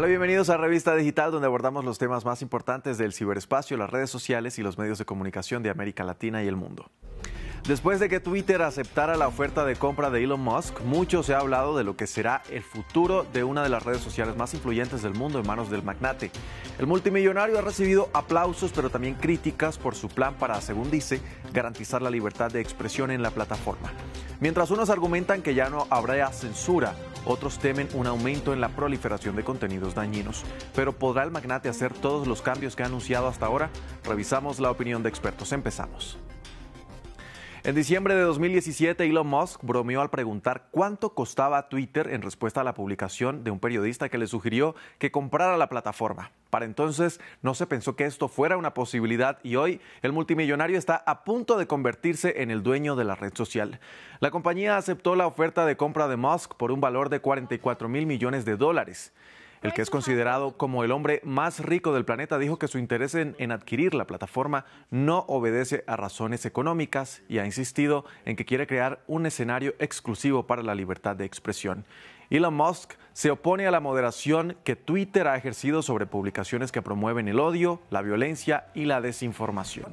Hola, bienvenidos a Revista Digital, donde abordamos los temas más importantes del ciberespacio, las redes sociales y los medios de comunicación de América Latina y el mundo. Después de que Twitter aceptara la oferta de compra de Elon Musk, mucho se ha hablado de lo que será el futuro de una de las redes sociales más influyentes del mundo en manos del magnate. El multimillonario ha recibido aplausos, pero también críticas por su plan para, según dice, garantizar la libertad de expresión en la plataforma. Mientras unos argumentan que ya no habrá censura, otros temen un aumento en la proliferación de contenidos dañinos. Pero ¿podrá el magnate hacer todos los cambios que ha anunciado hasta ahora? Revisamos la opinión de expertos. Empezamos. En diciembre de 2017, Elon Musk bromeó al preguntar cuánto costaba Twitter en respuesta a la publicación de un periodista que le sugirió que comprara la plataforma. Para entonces no se pensó que esto fuera una posibilidad y hoy el multimillonario está a punto de convertirse en el dueño de la red social. La compañía aceptó la oferta de compra de Musk por un valor de 44 mil millones de dólares. El que es considerado como el hombre más rico del planeta dijo que su interés en, adquirir la plataforma no obedece a razones económicas y ha insistido en que quiere crear un escenario exclusivo para la libertad de expresión. Elon Musk se opone a la moderación que Twitter ha ejercido sobre publicaciones que promueven el odio, la violencia y la desinformación.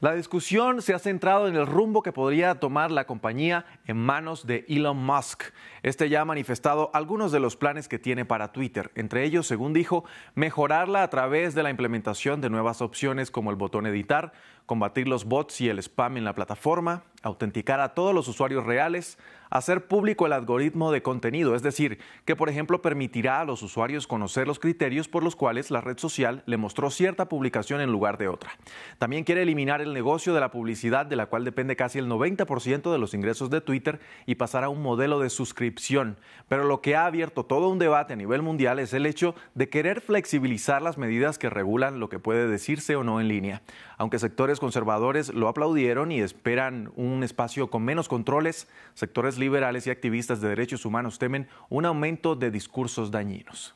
La discusión se ha centrado en el rumbo que podría tomar la compañía en manos de Elon Musk. Este ya ha manifestado algunos de los planes que tiene para Twitter, entre ellos, según dijo, mejorarla a través de la implementación de nuevas opciones como el botón editar, combatir los bots y el spam en la plataforma, autenticar a todos los usuarios reales, hacer público el algoritmo de contenido, es decir, que por ejemplo permitirá a los usuarios conocer los criterios por los cuales la red social le mostró cierta publicación en lugar de otra. También quiere eliminar el negocio de la publicidad de la cual depende casi el 90% de los ingresos de Twitter y pasar a un modelo de suscripción. Pero lo que ha abierto todo un debate a nivel mundial es el hecho de querer flexibilizar las medidas que regulan lo que puede decirse o no en línea. Aunque sectores conservadores lo aplaudieron y esperan un espacio con menos controles, sectores liberales y activistas de derechos humanos temen un aumento de discursos dañinos.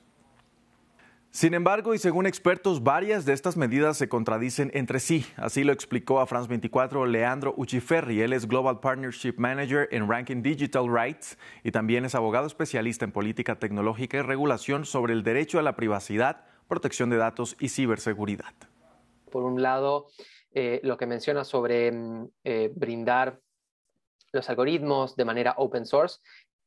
Sin embargo, y según expertos, varias de estas medidas se contradicen entre sí. Así lo explicó a France 24 Leandro Uchiferri. Él es Global Partnership Manager en Ranking Digital Rights y también es abogado especialista en política tecnológica y regulación sobre el derecho a la privacidad, protección de datos y ciberseguridad. Por un lado, eh, lo que menciona sobre mm, eh, brindar los algoritmos de manera open source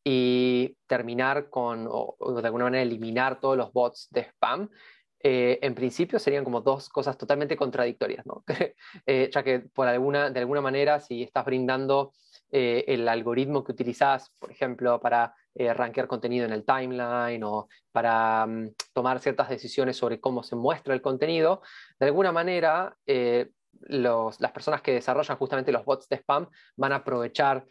y terminar con, o, de alguna manera eliminar todos los bots de spam, eh, en principio serían como dos cosas totalmente contradictorias, ¿no? Eh, ya que por alguna, de alguna manera, si estás brindando eh, el algoritmo que utilizas, por ejemplo, para rankear contenido en el timeline o para mm, tomar ciertas decisiones sobre cómo se muestra el contenido, de alguna manera las personas que desarrollan justamente los bots de spam van a aprovechar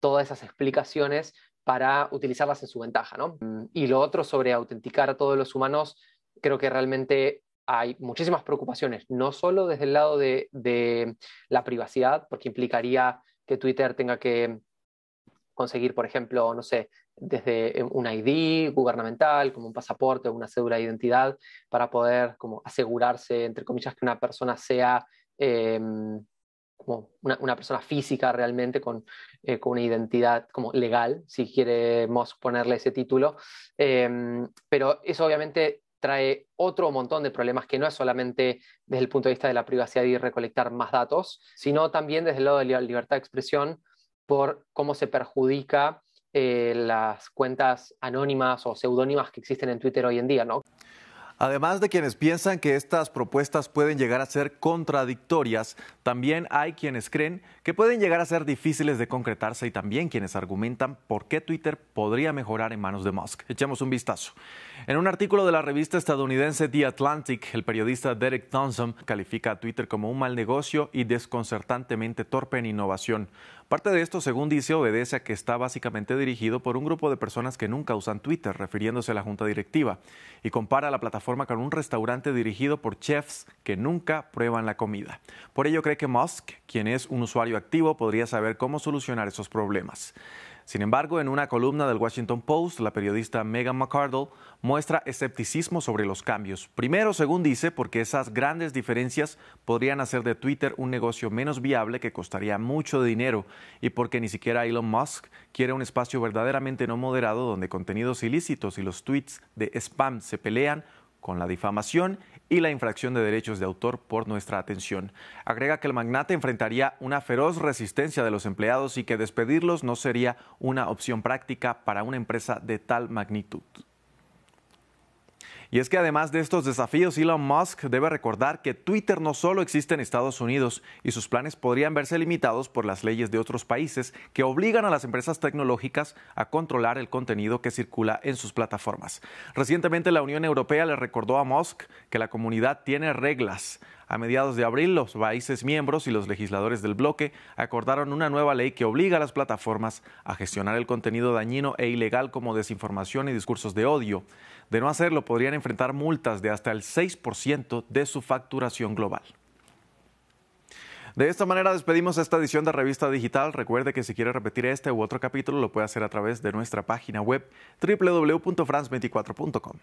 todas esas explicaciones para utilizarlas en su ventaja. ¿no? Y lo otro sobre autenticar a todos los humanos, creo que realmente hay muchísimas preocupaciones, no solo desde el lado de, de la privacidad, porque implicaría que Twitter tenga que conseguir, por ejemplo, no sé, desde un ID gubernamental, como un pasaporte o una cédula de identidad, para poder como asegurarse, entre comillas, que una persona sea Em, como una, persona física realmente con, eh, con, una identidad como legal, si queremos ponerle ese título. Em, pero eso obviamente trae otro montón de problemas que no es solamente desde el punto de vista de la privacidad y recolectar más datos, sino también desde el lado de la libertad de expresión por cómo se perjudica eh, las cuentas anónimas o seudónimas que existen en Twitter hoy en día, ¿no? Además de quienes piensan que estas propuestas pueden llegar a ser contradictorias, también hay quienes creen que pueden llegar a ser difíciles de concretarse y también quienes argumentan por qué Twitter podría mejorar en manos de Musk. Echemos un vistazo. En un artículo de la revista estadounidense The Atlantic, el periodista Derek Thompson califica a Twitter como un mal negocio y desconcertantemente torpe en innovación. Parte de esto, según dice, obedece a que está básicamente dirigido por un grupo de personas que nunca usan Twitter, refiriéndose a la junta directiva, y compara la plataforma con un restaurante dirigido por chefs que nunca prueban la comida. Por ello cree que Musk, quien es un usuario activo, podría saber cómo solucionar esos problemas. Sin embargo, en una columna del Washington Post, la periodista Megan McArdle muestra escepticismo sobre los cambios. Primero, según dice, porque esas grandes diferencias podrían hacer de Twitter un negocio menos viable que costaría mucho dinero y porque ni siquiera Elon Musk quiere un espacio verdaderamente no moderado donde contenidos ilícitos y los tweets de spam se pelean con la difamación y la infracción de derechos de autor por nuestra atención. Agrega que el magnate enfrentaría una feroz resistencia de los empleados y que despedirlos no sería una opción práctica para una empresa de tal magnitud. Y es que además de estos desafíos, Elon Musk debe recordar que Twitter no solo existe en Estados Unidos y sus planes podrían verse limitados por las leyes de otros países que obligan a las empresas tecnológicas a controlar el contenido que circula en sus plataformas. Recientemente la Unión Europea le recordó a Musk que la comunidad tiene reglas. A mediados de abril, los países miembros y los legisladores del bloque acordaron una nueva ley que obliga a las plataformas a gestionar el contenido dañino e ilegal como desinformación y discursos de odio. De no hacerlo, podrían enfrentar multas de hasta el 6% de su facturación global. De esta manera despedimos esta edición de Revista Digital. Recuerde que si quiere repetir este u otro capítulo lo puede hacer a través de nuestra página web www.france24.com.